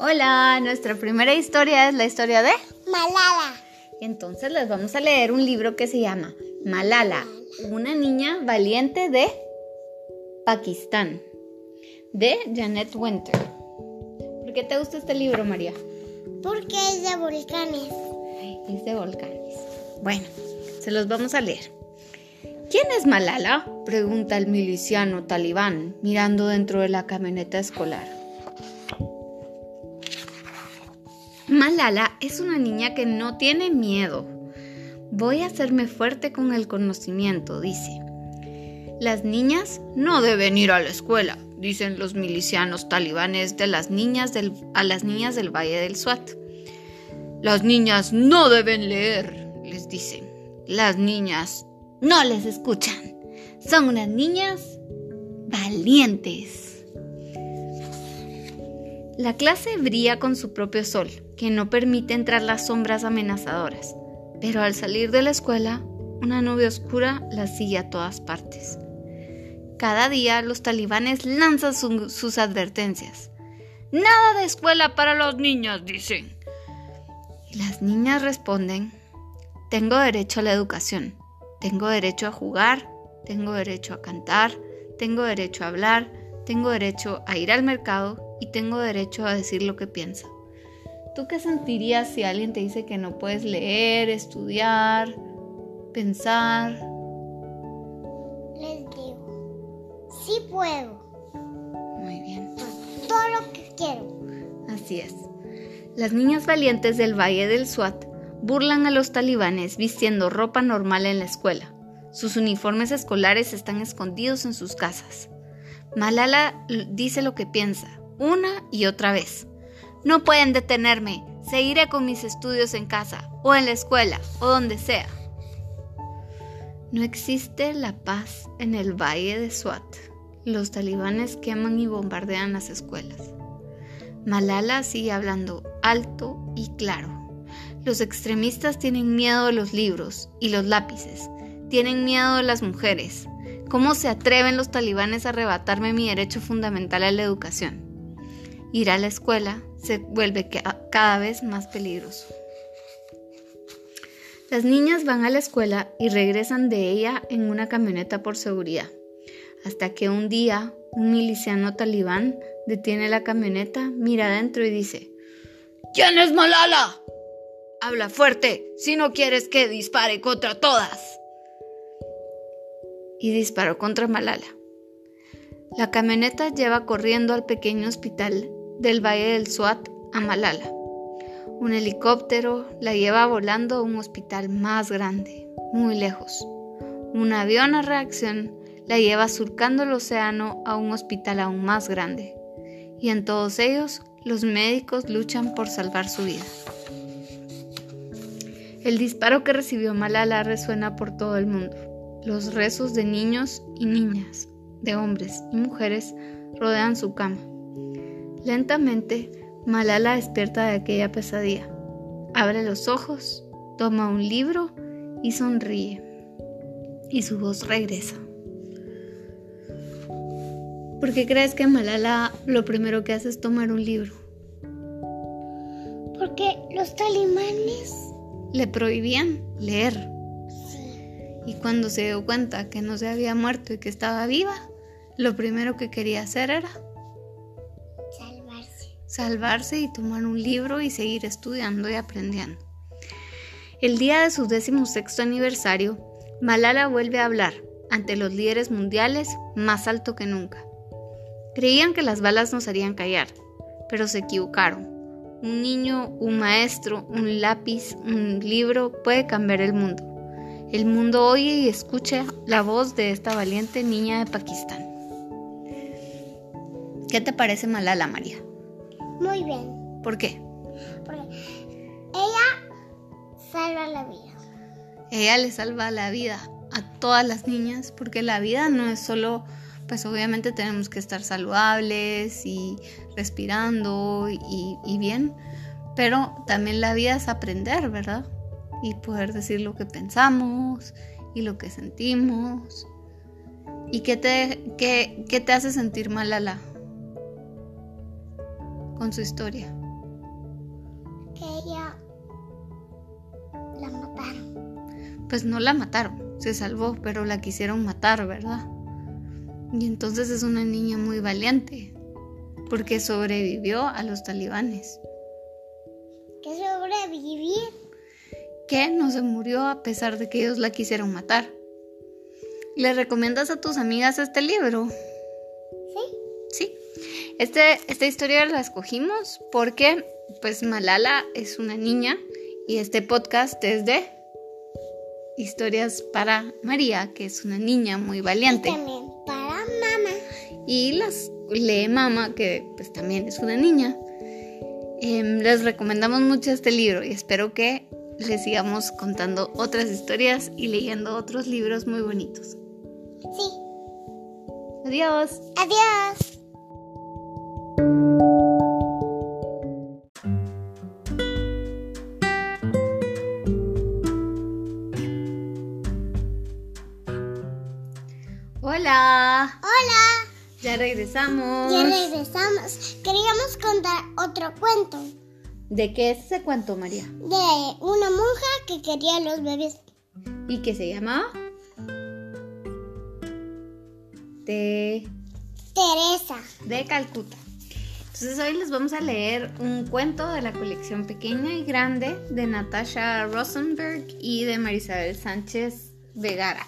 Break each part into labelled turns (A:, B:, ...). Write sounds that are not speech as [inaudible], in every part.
A: Hola, nuestra primera historia es la historia de
B: Malala.
A: Entonces les vamos a leer un libro que se llama Malala, una niña valiente de Pakistán, de Janet Winter. ¿Por qué te gusta este libro, María?
B: Porque es de volcanes.
A: Ay, es de volcanes. Bueno, se los vamos a leer. ¿Quién es Malala? pregunta el miliciano talibán, mirando dentro de la camioneta escolar. Malala es una niña que no tiene miedo. Voy a hacerme fuerte con el conocimiento, dice. Las niñas no deben ir a la escuela, dicen los milicianos talibanes de las niñas a las niñas del Valle del Swat. Las niñas no deben leer, les dicen. Las niñas no les escuchan. Son unas niñas valientes. La clase brilla con su propio sol, que no permite entrar las sombras amenazadoras, pero al salir de la escuela, una nube oscura la sigue a todas partes. Cada día los talibanes lanzan sus advertencias. Nada de escuela para los niños, dicen. Y las niñas responden, tengo derecho a la educación, tengo derecho a jugar, tengo derecho a cantar, tengo derecho a hablar, tengo derecho a ir al mercado y tengo derecho a decir lo que piensa. ¿Tú qué sentirías si alguien te dice que no puedes leer, estudiar, pensar?
B: Les digo, sí puedo.
A: Muy bien.
B: Todo lo que quiero.
A: Así es. Las niñas valientes del Valle del Swat burlan a los talibanes vistiendo ropa normal en la escuela. Sus uniformes escolares están escondidos en sus casas. Malala dice lo que piensa, una y otra vez. No pueden detenerme, seguiré con mis estudios en casa, o en la escuela, o donde sea. No existe la paz en el valle de Swat. Los talibanes queman y bombardean las escuelas. Malala sigue hablando alto y claro. Los extremistas tienen miedo de los libros y los lápices, tienen miedo de las mujeres. ¿Cómo se atreven los talibanes a arrebatarme mi derecho fundamental a la educación? Ir a la escuela se vuelve cada vez más peligroso. Las niñas van a la escuela y regresan de ella en una camioneta por seguridad, hasta que un día un miliciano talibán detiene la camioneta, mira adentro y dice, ¿Quién es Malala? Habla fuerte si no quieres que dispare contra todas. Y disparó contra Malala. La camioneta lleva corriendo al pequeño hospital del Valle del Swat a Malala. Un helicóptero la lleva volando a un hospital más grande, muy lejos. Un avión a reacción la lleva surcando el océano a un hospital aún más grande. Y en todos ellos, los médicos luchan por salvar su vida. El disparo que recibió Malala resuena por todo el mundo. Los rezos de niños y niñas, de hombres y mujeres rodean su cama. Lentamente, Malala despierta de aquella pesadilla. Abre los ojos, toma un libro y sonríe. Y su voz regresa. ¿Por qué crees que Malala lo primero que hace es tomar un libro?
B: Porque los talibanes
A: le prohibían leer. Y cuando se dio cuenta que no se había muerto y que estaba viva, lo primero que quería hacer era salvarse y tomar un libro y seguir estudiando y aprendiendo. El día de su sexto aniversario, Malala vuelve a hablar ante los líderes mundiales más alto que nunca. Creían que las balas nos harían callar, pero se equivocaron. Un niño, un maestro, un lápiz, un libro puede cambiar el mundo. El mundo oye y escucha la voz de esta valiente niña de Pakistán. ¿Qué te parece Malala, María?
B: Muy bien.
A: ¿Por qué?
B: Porque ella salva la vida.
A: Ella le salva la vida a todas las niñas porque la vida no es solo, pues obviamente tenemos que estar saludables y respirando y, y bien, pero también la vida es aprender, ¿verdad? Y poder decir lo que pensamos y lo que sentimos. ¿Y qué te, qué, qué te hace sentir mal, Ala? Con su historia.
B: que ella la mataron.
A: Pues no la mataron, se salvó, pero la quisieron matar, ¿verdad? Y entonces es una niña muy valiente, porque sobrevivió a los talibanes.
B: ¿Qué sobrevivir?
A: Que no se murió a pesar de que ellos la quisieron matar. ¿Le recomiendas a tus amigas este libro? Este, esta historia la escogimos porque pues Malala es una niña y este podcast es de historias para María, que es una niña muy valiente.
B: Y también para mamá.
A: Y las lee Mama, que pues también es una niña. Em, les recomendamos mucho este libro y espero que les sigamos contando otras historias y leyendo otros libros muy bonitos.
B: Sí.
A: Adiós.
B: Adiós.
A: Hola.
B: Hola.
A: Ya regresamos.
B: Ya regresamos. Queríamos contar otro cuento
A: ¿De qué es ese cuento, María?
B: de una monja que quería los bebés.
A: ¿Y qué se llamaba? De,
B: Teresa.
A: de Calcuta. Entonces hoy les vamos a leer un cuento de la colección pequeña y grande de Natasha Rosenberg y de Marisabel Sánchez Vegara.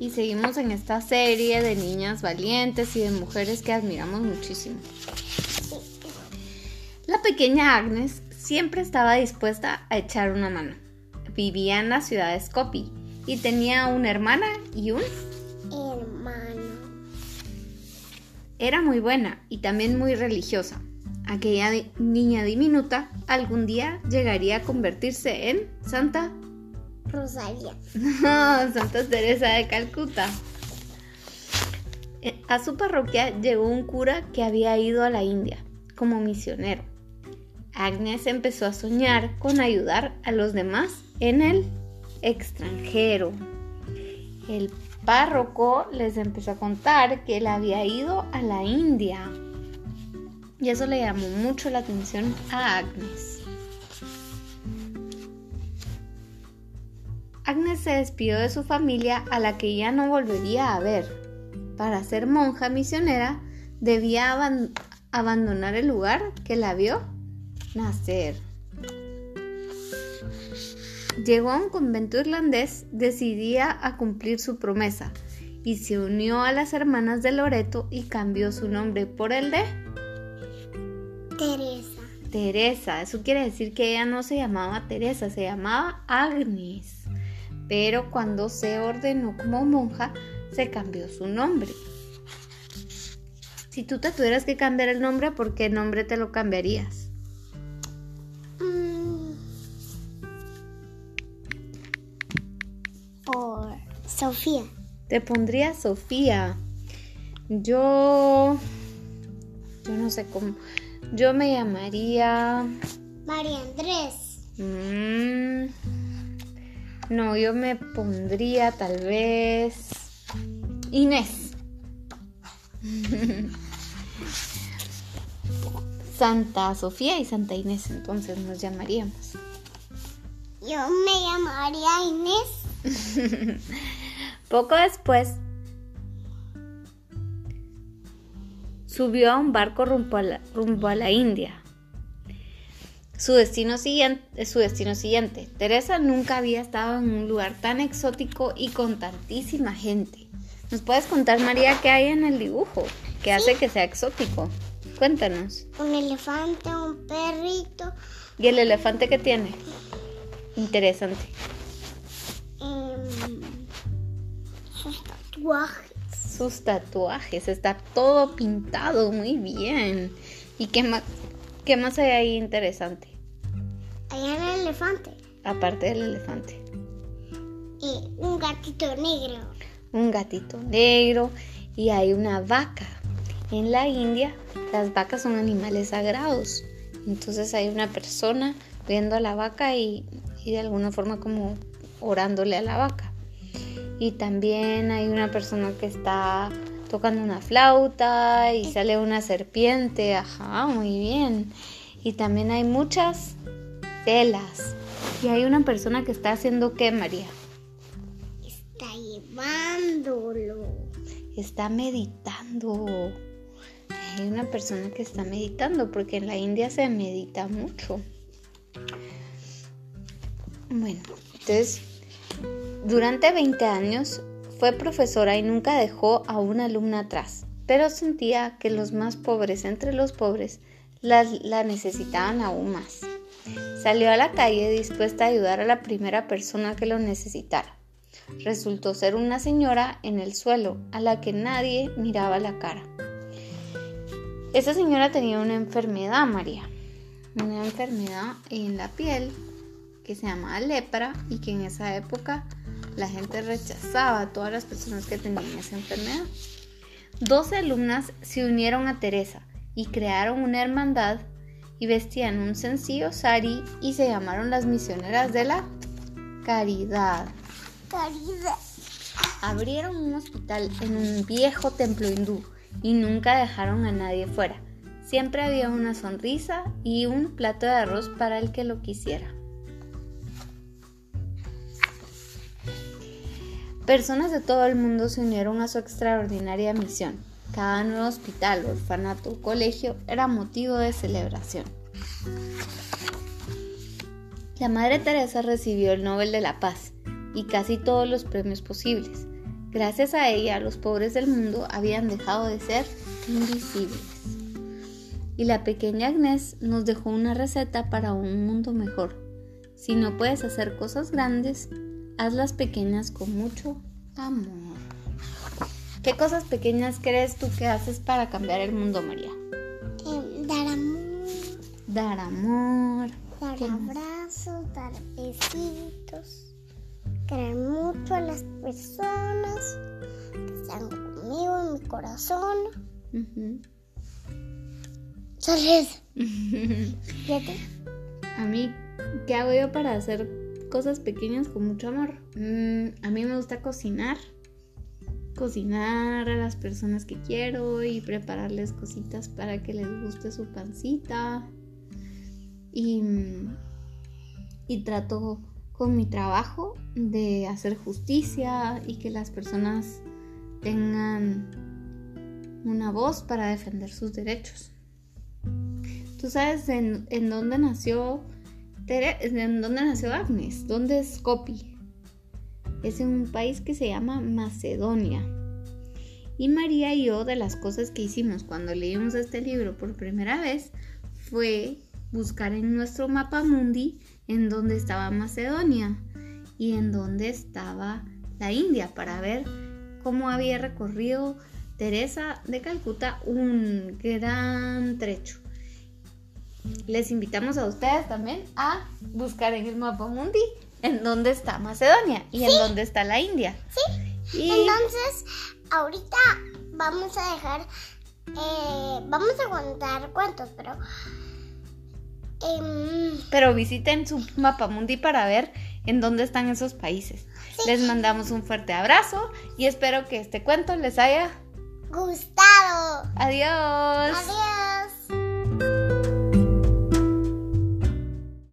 A: Y seguimos en esta serie de niñas valientes y de mujeres que admiramos muchísimo. La pequeña Agnes siempre estaba dispuesta a echar una mano. Vivía en la ciudad de Skopje y tenía una hermana y un... Era muy buena y también muy religiosa. Aquella niña diminuta algún día llegaría a convertirse en Santa...
B: Rosalia. [laughs]
A: Santa Teresa de Calcuta. Eh, A su parroquia llegó un cura que había ido a la India como misionero. Agnes empezó a soñar con ayudar a los demás en el extranjero. El párroco les empezó a contar que él había ido a la India. Y eso le llamó mucho la atención a Agnes. Agnes se despidió de su familia a la que ya no volvería a ver. Para ser monja misionera debía aban- abandonar el lugar que la vio nacer. Llegó a un convento irlandés decidida a cumplir su promesa y se unió a las hermanas de Loreto y cambió su nombre por el de
B: Teresa.
A: Teresa. Eso quiere decir que ella no se llamaba Teresa, se llamaba Agnes. Pero cuando se ordenó como monja, se cambió su nombre. Si tú te tuvieras que cambiar el nombre, ¿por qué nombre te lo cambiarías?
B: Sofía.
A: Te pondría Sofía. Yo... Yo no sé cómo. Yo me llamaría...
B: María Andrés.
A: Mm, no, yo me pondría tal vez Inés. [laughs] Santa Sofía y Santa Inés, entonces nos llamaríamos.
B: Yo me llamaría Inés. [laughs]
A: Poco después subió a un barco rumbo a la, rumbo a la India. Su destino, siguiente, su destino siguiente. Teresa nunca había estado en un lugar tan exótico y con tantísima gente. ¿Nos puedes contar, María, qué hay en el dibujo que hace que sea exótico? Cuéntanos.
B: Un elefante, un perrito.
A: ¿Y el elefante que tiene? Interesante.
B: Tatuajes.
A: Sus tatuajes, está todo pintado muy bien. ¿Y qué más, qué más hay ahí interesante?
B: En el elefante.
A: Aparte del elefante.
B: Y un gatito negro.
A: Un gatito negro y hay una vaca. En la India las vacas son animales sagrados. Entonces hay una persona viendo a la vaca y, y de alguna forma como orándole a la vaca. Y también hay una persona que está tocando una flauta y sale una serpiente. Ajá, muy bien. Y también hay muchas telas. Y hay una persona que está haciendo qué, María?
B: Está llevándolo.
A: Está meditando. Hay una persona que está meditando porque en la India se medita mucho. Bueno, entonces, durante 20 años fue profesora y nunca dejó a una alumna atrás, pero sentía que los más pobres entre los pobres la, necesitaban aún más. Salió a la calle dispuesta a ayudar a la primera persona que lo necesitara. Resultó ser una señora en el suelo a la que nadie miraba la cara. Esa señora tenía una enfermedad, María, una enfermedad en la piel que se llamaba lepra y que en esa época la gente rechazaba a todas las personas que tenían esa enfermedad. Doce alumnas se unieron a Teresa y crearon una hermandad y vestían un sencillo sari y se llamaron las misioneras de la caridad.
B: Caridad.
A: Abrieron un hospital en un viejo templo hindú y nunca dejaron a nadie fuera. Siempre había una sonrisa y un plato de arroz para el que lo quisiera. Personas de todo el mundo se unieron a su extraordinaria misión. Cada nuevo hospital, orfanato o colegio era motivo de celebración. La Madre Teresa recibió el Nobel de la Paz y casi todos los premios posibles. Gracias a ella, los pobres del mundo habían dejado de ser invisibles. Y la pequeña Agnes nos dejó una receta para un mundo mejor. Si no puedes hacer cosas grandes, hazlas pequeñas con mucho amor. ¿Qué cosas pequeñas crees tú que haces para cambiar el mundo, María?
B: Eh, dar amor.
A: Dar amor.
B: Dar abrazos, dar besitos. Querer mucho a las personas que están conmigo en mi corazón.
A: Uh
B: Solo eso. ¿Y a ti?
A: A mí, ¿qué hago yo para hacer cosas pequeñas con mucho amor? Mm, a mí me gusta cocinar. Cocinar a las personas que quiero y prepararles cositas para que les guste su pancita. Y, y trato con mi trabajo de hacer justicia y que las personas tengan una voz para defender sus derechos. ¿Tú sabes en, en dónde nació Dónde nació Agnes? ¿Dónde es Skopje? Es en un país que se llama Macedonia. Y María y yo de las cosas que hicimos cuando leímos este libro por primera vez fue buscar en nuestro mapa mundi en dónde estaba Macedonia y en dónde estaba la India para ver cómo había recorrido Teresa de Calcuta un gran trecho. Les invitamos a ustedes también a buscar en el mapa mundi en dónde está Macedonia y en dónde está la India.
B: Sí.
A: Y
B: Entonces, ahorita vamos a dejar. eh, vamos a contar cuentos, pero. em,
A: pero visiten su mapa mundi para ver en dónde están esos países. Les mandamos un fuerte abrazo y espero que este cuento les haya
B: gustado.
A: Adiós.
B: Adiós.